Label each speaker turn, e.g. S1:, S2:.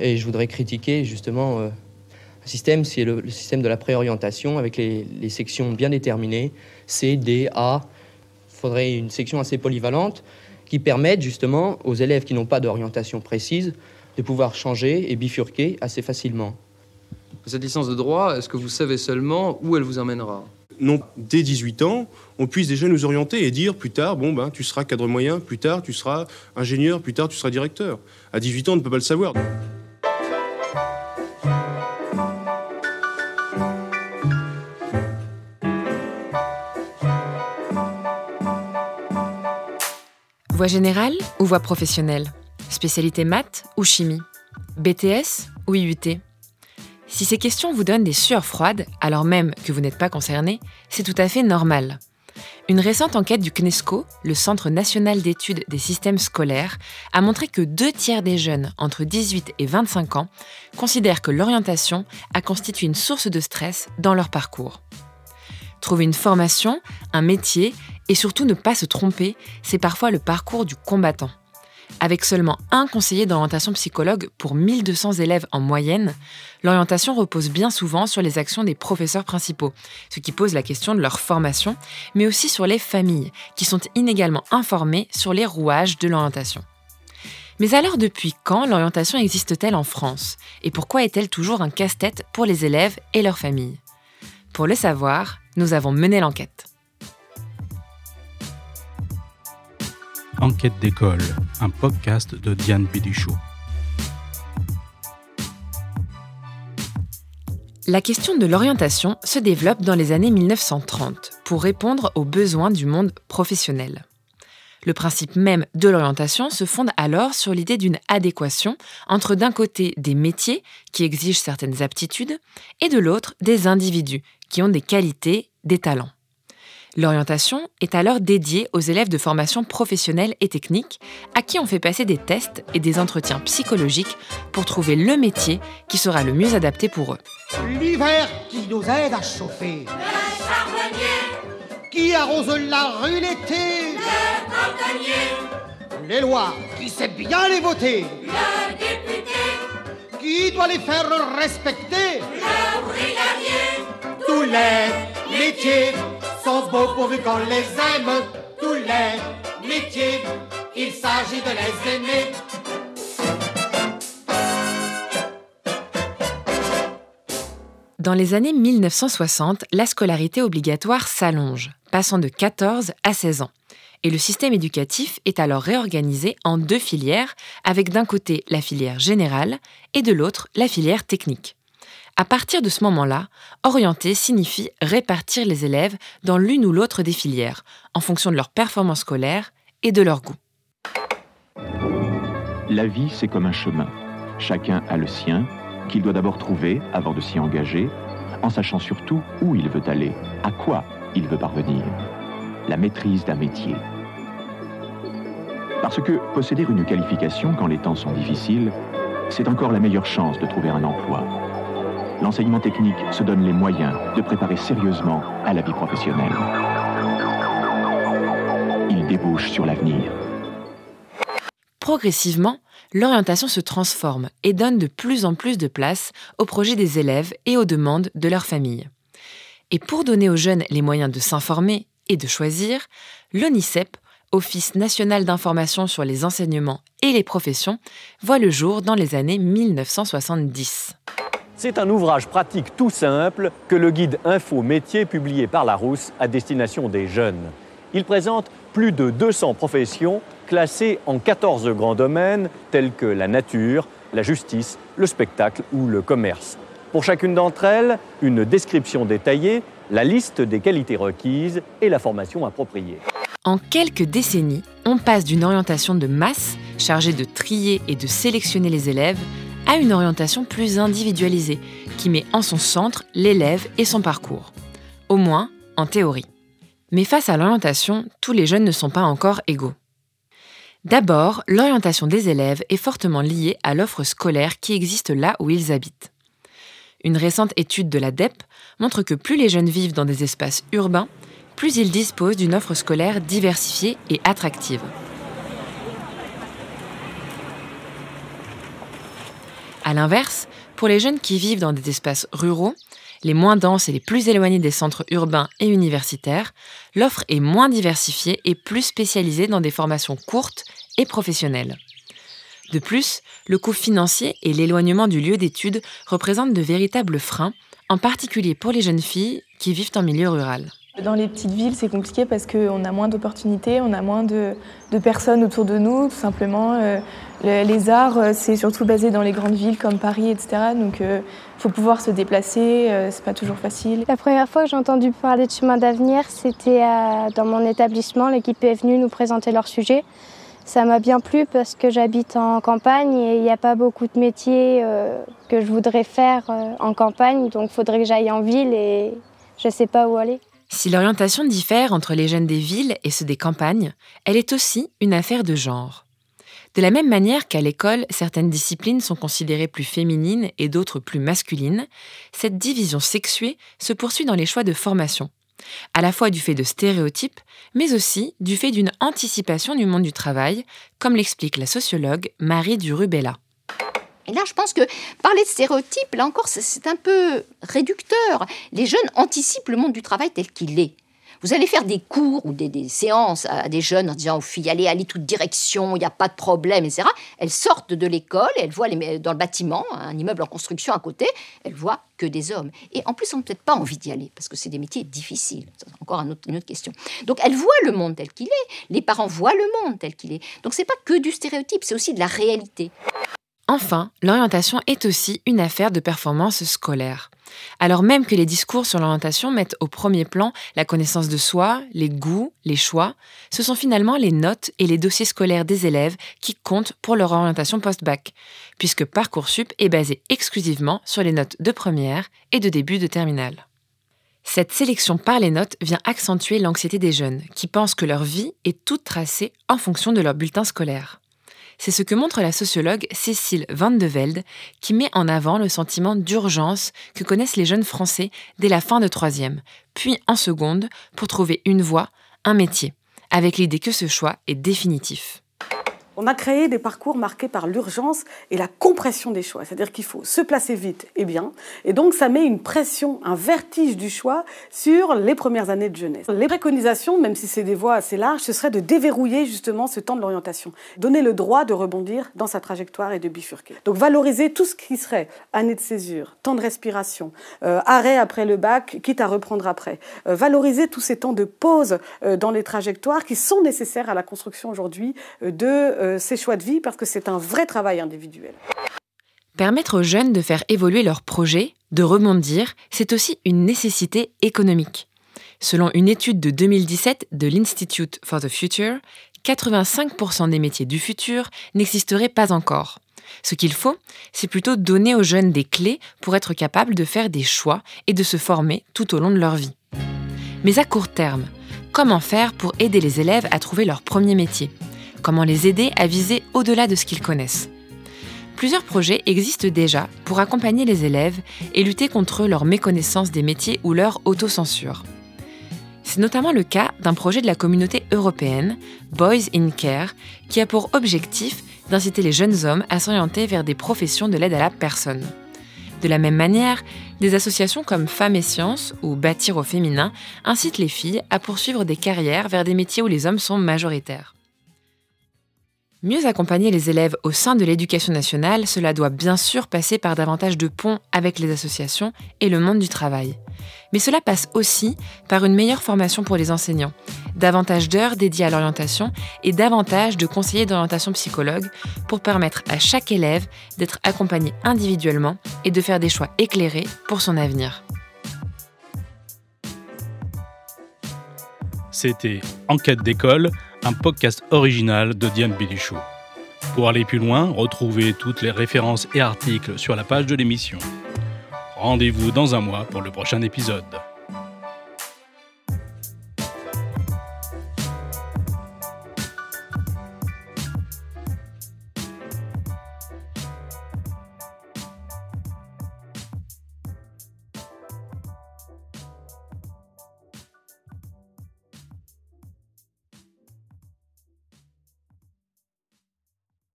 S1: Et je voudrais critiquer justement un système, c'est le, système de la préorientation avec les, les sections bien déterminées, C, D, A. Il faudrait une section assez polyvalente qui permette justement aux élèves qui n'ont pas d'orientation précise de pouvoir changer et bifurquer assez facilement.
S2: Cette licence de droit, est-ce que vous savez seulement où elle vous emmènera?
S3: Non, dès 18 ans, on puisse déjà nous orienter et dire plus tard, bon, ben, tu seras cadre moyen, plus tard, tu seras ingénieur, plus tard, tu seras directeur. À 18 ans, on ne peut pas le savoir.
S4: Voie générale ou voie professionnelle? Spécialité maths ou chimie? BTS ou IUT Si ces questions vous donnent des sueurs froides, alors même que vous n'êtes pas concerné, c'est tout à fait normal. Une récente enquête du CNESCO, le Centre national d'études des systèmes scolaires, a montré que deux tiers des jeunes entre 18 et 25 ans considèrent que l'orientation a constitué une source de stress dans leur parcours. Trouver une formation, un métier et surtout ne pas se tromper, c'est parfois le parcours du combattant. Avec seulement un conseiller d'orientation psychologue pour 1200 élèves en moyenne, l'orientation repose bien souvent sur les actions des professeurs principaux, ce qui pose la question de leur formation, mais aussi sur les familles, qui sont inégalement informées sur les rouages de l'orientation. Mais alors depuis quand l'orientation existe-t-elle en France? Et pourquoi est-elle toujours un casse-tête pour les élèves et leurs familles? Pour le savoir, nous avons mené l'enquête.
S5: Enquête d'école, un podcast de Diane Biduchot.
S4: La question de l'orientation se développe dans les années 1930 pour répondre aux besoins du monde professionnel. Le principe même de l'orientation se fonde alors sur l'idée d'une adéquation entre d'un côté des métiers qui exigent certaines aptitudes et de l'autre des individus qui ont des qualités, des talents. L'orientation est alors dédiée aux élèves de formation professionnelle et technique, à qui on fait passer des tests et des entretiens psychologiques pour trouver le métier qui sera le mieux adapté pour eux.
S6: L'hiver qui nous aide à chauffer.
S7: Le charbonnier.
S6: Qui arrose la rue l'été.
S7: Le cantonnier.
S6: Les lois, qui sait bien les voter.
S7: Le député.
S6: Qui doit les faire respecter.
S7: Le brigadier.
S6: Tous les métiers sont beaux pourvu qu'on les aime. Tous les métiers, il s'agit de les aimer.
S4: Dans les années 1960, la scolarité obligatoire s'allonge, passant de 14 à 16 ans. Et le système éducatif est alors réorganisé en deux filières, avec d'un côté la filière générale et de l'autre la filière technique. À partir de ce moment-là, orienter signifie répartir les élèves dans l'une ou l'autre des filières, en fonction de leur performance scolaire et de leur goût.
S8: La vie, c'est comme un chemin. Chacun a le sien, qu'il doit d'abord trouver avant de s'y engager, en sachant surtout où il veut aller, à quoi il veut parvenir. La maîtrise d'un métier. Parce que posséder une qualification quand les temps sont difficiles, c'est encore la meilleure chance de trouver un emploi l'enseignement technique se donne les moyens de préparer sérieusement à la vie professionnelle. Il débouche sur l'avenir.
S4: Progressivement, l'orientation se transforme et donne de plus en plus de place aux projets des élèves et aux demandes de leurs familles. Et pour donner aux jeunes les moyens de s'informer et de choisir, l'ONICEP, Office national d'information sur les enseignements et les professions, voit le jour dans les années 1970.
S9: C'est un ouvrage pratique tout simple que le guide Info Métier publié par Larousse à destination des jeunes. Il présente plus de 200 professions classées en 14 grands domaines tels que la nature, la justice, le spectacle ou le commerce. Pour chacune d'entre elles, une description détaillée, la liste des qualités requises et la formation appropriée.
S4: En quelques décennies, on passe d'une orientation de masse chargée de trier et de sélectionner les élèves à une orientation plus individualisée qui met en son centre l'élève et son parcours, au moins en théorie. Mais face à l'orientation, tous les jeunes ne sont pas encore égaux. D'abord, l'orientation des élèves est fortement liée à l'offre scolaire qui existe là où ils habitent. Une récente étude de la DEP montre que plus les jeunes vivent dans des espaces urbains, plus ils disposent d'une offre scolaire diversifiée et attractive. A l'inverse, pour les jeunes qui vivent dans des espaces ruraux, les moins denses et les plus éloignés des centres urbains et universitaires, l'offre est moins diversifiée et plus spécialisée dans des formations courtes et professionnelles. De plus, le coût financier et l'éloignement du lieu d'études représentent de véritables freins, en particulier pour les jeunes filles qui vivent en milieu rural.
S10: Dans les petites villes, c'est compliqué parce qu'on a moins d'opportunités, on a moins de, personnes autour de nous, tout simplement. Euh, les arts, euh, c'est surtout basé dans les grandes villes comme Paris, etc. Donc, il euh, faut pouvoir se déplacer, c'est pas toujours facile.
S11: La première fois que j'ai entendu parler de chemin d'avenir, c'était dans mon établissement. L'équipe est venue nous présenter leur sujet. Ça m'a bien plu parce que j'habite en campagne et il n'y a pas beaucoup de métiers que je voudrais faire en campagne. Donc, il faudrait que j'aille en ville et je ne sais pas où aller.
S4: Si l'orientation diffère entre les jeunes des villes et ceux des campagnes, elle est aussi une affaire de genre. De la même manière qu'à l'école, certaines disciplines sont considérées plus féminines et d'autres plus masculines, cette division sexuée se poursuit dans les choix de formation, à la fois du fait de stéréotypes, mais aussi du fait d'une anticipation du monde du travail, comme l'explique la sociologue Marie Durubella.
S12: Et là, je pense que parler de stéréotypes, là encore, c'est un peu réducteur. Les jeunes anticipent le monde du travail tel qu'il est. Vous allez faire des cours ou des, séances à des jeunes en disant aux filles allez, allez toute direction, il n'y a pas de problème, etc. Elles sortent de l'école, elles voient dans le bâtiment, un immeuble en construction à côté, elles voient que des hommes. Et en plus, elles n'ont peut-être pas envie d'y aller parce que c'est des métiers difficiles. C'est encore une autre question. Donc elles voient le monde tel qu'il est. Les parents voient le monde tel qu'il est. Donc c'est pas que du stéréotype, c'est aussi de la réalité.
S4: Enfin, l'orientation est aussi une affaire de performance scolaire. Alors même que les discours sur l'orientation mettent au premier plan la connaissance de soi, les goûts, les choix, ce sont finalement les notes et les dossiers scolaires des élèves qui comptent pour leur orientation post-bac, puisque Parcoursup est basé exclusivement sur les notes de première et de début de terminale. Cette sélection par les notes vient accentuer l'anxiété des jeunes, qui pensent que leur vie est toute tracée en fonction de leur bulletin scolaire. C'est ce que montre la sociologue Cécile Van de Velde, qui met en avant le sentiment d'urgence que connaissent les jeunes Français dès la fin de troisième, puis en seconde, pour trouver une voie, un métier, avec l'idée que ce choix est définitif.
S13: On a créé des parcours marqués par l'urgence et la compression des choix. C'est-à-dire qu'il faut se placer vite et bien. Et donc, ça met une pression, un vertige du choix sur les premières années de jeunesse. Les préconisations, même si c'est des voies assez larges, ce serait de déverrouiller justement ce temps de l'orientation. Donner le droit de rebondir dans sa trajectoire et de bifurquer. Donc, valoriser tout ce qui serait année de césure, temps de respiration, euh, arrêt après le bac, quitte à reprendre après. Euh, valoriser tous ces temps de pause euh, dans les trajectoires qui sont nécessaires à la construction aujourd'hui de euh, ces choix de vie parce que c'est un vrai travail individuel.
S4: Permettre aux jeunes de faire évoluer leurs projets, de rebondir, c'est aussi une nécessité économique. Selon une étude de 2017 de l'Institute for the Future, 85% des métiers du futur n'existeraient pas encore. Ce qu'il faut, c'est plutôt donner aux jeunes des clés pour être capables de faire des choix et de se former tout au long de leur vie. Mais à court terme, comment faire pour aider les élèves à trouver leur premier métier? Comment les aider à viser au-delà de ce qu'ils connaissent. Plusieurs projets existent déjà pour accompagner les élèves et lutter contre leur méconnaissance des métiers ou leur autocensure. C'est notamment le cas d'un projet de la communauté européenne, Boys in Care, qui a pour objectif d'inciter les jeunes hommes à s'orienter vers des professions de l'aide à la personne. De la même manière, des associations comme Femmes et Sciences ou Bâtir au féminin incitent les filles à poursuivre des carrières vers des métiers où les hommes sont majoritaires. Mieux accompagner les élèves au sein de l'éducation nationale, cela doit bien sûr passer par davantage de ponts avec les associations et le monde du travail. Mais cela passe aussi par une meilleure formation pour les enseignants, davantage d'heures dédiées à l'orientation et davantage de conseillers d'orientation psychologue pour permettre à chaque élève d'être accompagné individuellement et de faire des choix éclairés pour son avenir.
S5: C'était Enquête d'école un podcast original de Diane Béduchot. Pour aller plus loin, retrouvez toutes les références et articles sur la page de l'émission. Rendez-vous dans un mois pour le prochain épisode.